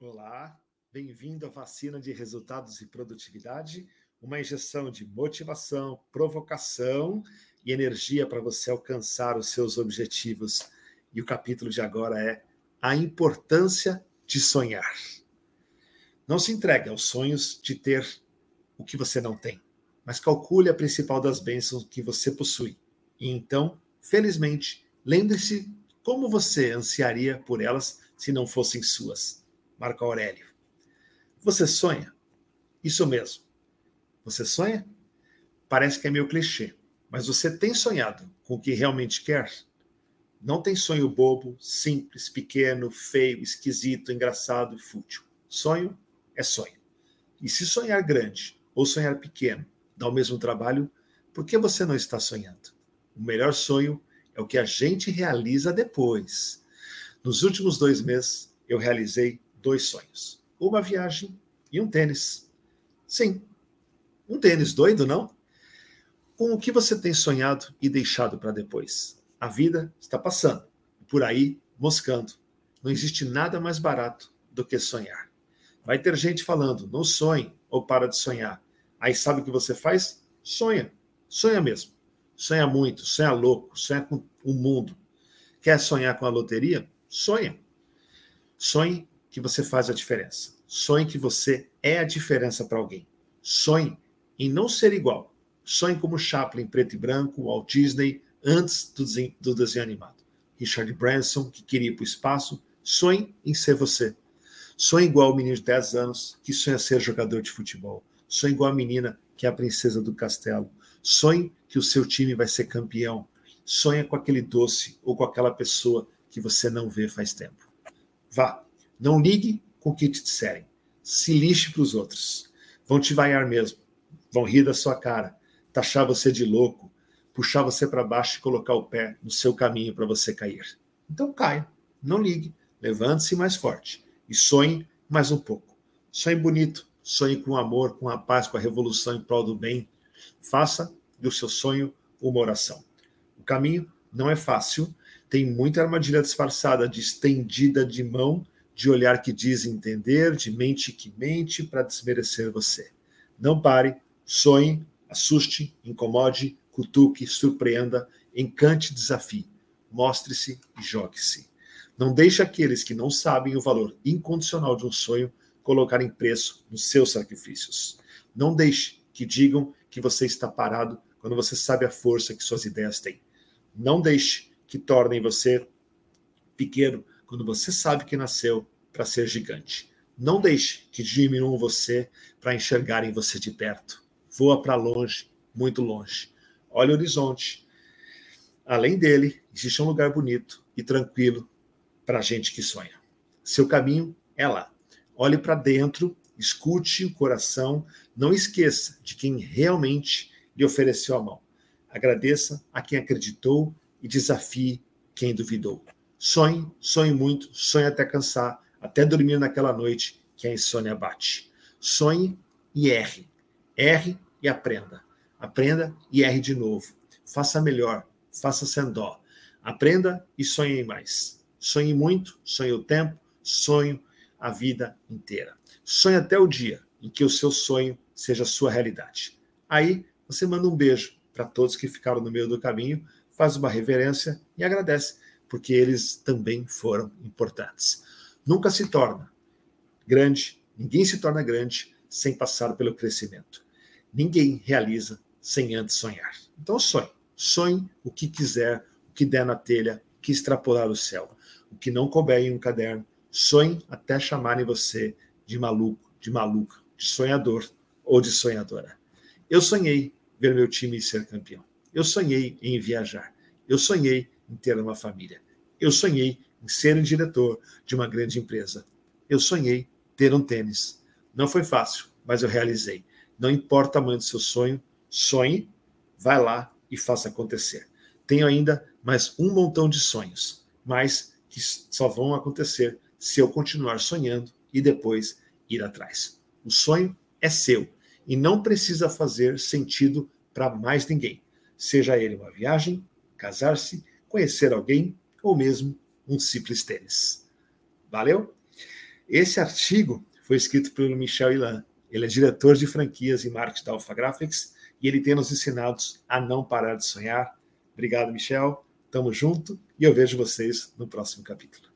Olá, bem-vindo à vacina de resultados e produtividade, uma injeção de motivação, provocação e energia para você alcançar os seus objetivos. E o capítulo de agora é a importância de sonhar. Não se entregue aos sonhos de ter o que você não tem, mas calcule a principal das bênçãos que você possui. E então, felizmente, lembre-se como você ansiaria por elas se não fossem suas. Marco Aurélio. Você sonha? Isso mesmo. Você sonha? Parece que é meio clichê, mas você tem sonhado com o que realmente quer? Não tem sonho bobo, simples, pequeno, feio, esquisito, engraçado fútil. Sonho é sonho. E se sonhar grande ou sonhar pequeno dá o mesmo trabalho, por que você não está sonhando? O melhor sonho é o que a gente realiza depois. Nos últimos dois meses, eu realizei dois sonhos: uma viagem e um tênis. Sim, um tênis doido, não? Com o que você tem sonhado e deixado para depois? A vida está passando, por aí, moscando. Não existe nada mais barato do que sonhar. Vai ter gente falando, não sonhe ou para de sonhar. Aí sabe o que você faz? Sonha. Sonha mesmo. Sonha muito, sonha louco, sonha com o mundo. Quer sonhar com a loteria? Sonha. Sonhe que você faz a diferença. Sonhe que você é a diferença para alguém. Sonhe em não ser igual. Sonhe como Chaplin, preto e branco, Walt Disney, antes do desenho, do desenho animado. Richard Branson, que queria ir para o espaço. Sonhe em ser você. Sonhe igual o menino de 10 anos que sonha ser jogador de futebol. Sonhe igual a menina que é a princesa do castelo. Sonhe que o seu time vai ser campeão. Sonha com aquele doce ou com aquela pessoa que você não vê faz tempo. Vá, não ligue com o que te disserem. Se lixe para os outros. Vão te vaiar mesmo. Vão rir da sua cara, taxar você de louco, puxar você para baixo e colocar o pé no seu caminho para você cair. Então caia, não ligue, levante-se mais forte e sonhe mais um pouco. Sonhe bonito, sonhe com amor, com a paz, com a revolução em prol do bem. Faça do seu sonho uma oração. O caminho não é fácil, tem muita armadilha disfarçada de estendida de mão, de olhar que diz entender, de mente que mente para desmerecer você. Não pare, sonhe, assuste, incomode, cutuque, surpreenda, encante, desafie. Mostre-se e jogue-se. Não deixe aqueles que não sabem o valor incondicional de um sonho colocarem preço nos seus sacrifícios. Não deixe que digam que você está parado quando você sabe a força que suas ideias têm. Não deixe que tornem você pequeno quando você sabe que nasceu para ser gigante. Não deixe que diminuam você para enxergarem você de perto. Voa para longe, muito longe. Olhe o horizonte. Além dele, existe um lugar bonito e tranquilo para a gente que sonha. Seu caminho é lá. Olhe para dentro, escute o coração, não esqueça de quem realmente lhe ofereceu a mão. Agradeça a quem acreditou e desafie quem duvidou. Sonhe, sonhe muito, sonhe até cansar, até dormir naquela noite que a insônia bate. Sonhe e erre. Erre e aprenda. Aprenda e erre de novo. Faça melhor, faça sem dó. Aprenda e sonhe mais. Sonhe muito, sonhe o tempo, sonhe a vida inteira. Sonhe até o dia em que o seu sonho seja sua realidade. Aí você manda um beijo para todos que ficaram no meio do caminho, faz uma reverência e agradece, porque eles também foram importantes. Nunca se torna grande, ninguém se torna grande sem passar pelo crescimento. Ninguém realiza sem antes sonhar. Então sonhe, sonhe o que quiser, o que der na telha, o que extrapolar o céu, o que não couber em um caderno. Sonhe até chamarem você de maluco, de maluca, de sonhador ou de sonhadora. Eu sonhei ver meu time ser campeão. Eu sonhei em viajar. Eu sonhei em ter uma família. Eu sonhei em ser diretor de uma grande empresa. Eu sonhei ter um tênis. Não foi fácil, mas eu realizei. Não importa o tamanho do seu sonho, sonhe, vai lá e faça acontecer. Tenho ainda mais um montão de sonhos, mas que só vão acontecer se eu continuar sonhando e depois ir atrás. O sonho é seu e não precisa fazer sentido para mais ninguém, seja ele uma viagem, casar-se, conhecer alguém ou mesmo um simples tênis. Valeu? Esse artigo foi escrito pelo Michel Ilan. Ele é diretor de franquias e marketing da Alpha Graphics e ele tem nos ensinado a não parar de sonhar. Obrigado, Michel. Tamo junto e eu vejo vocês no próximo capítulo.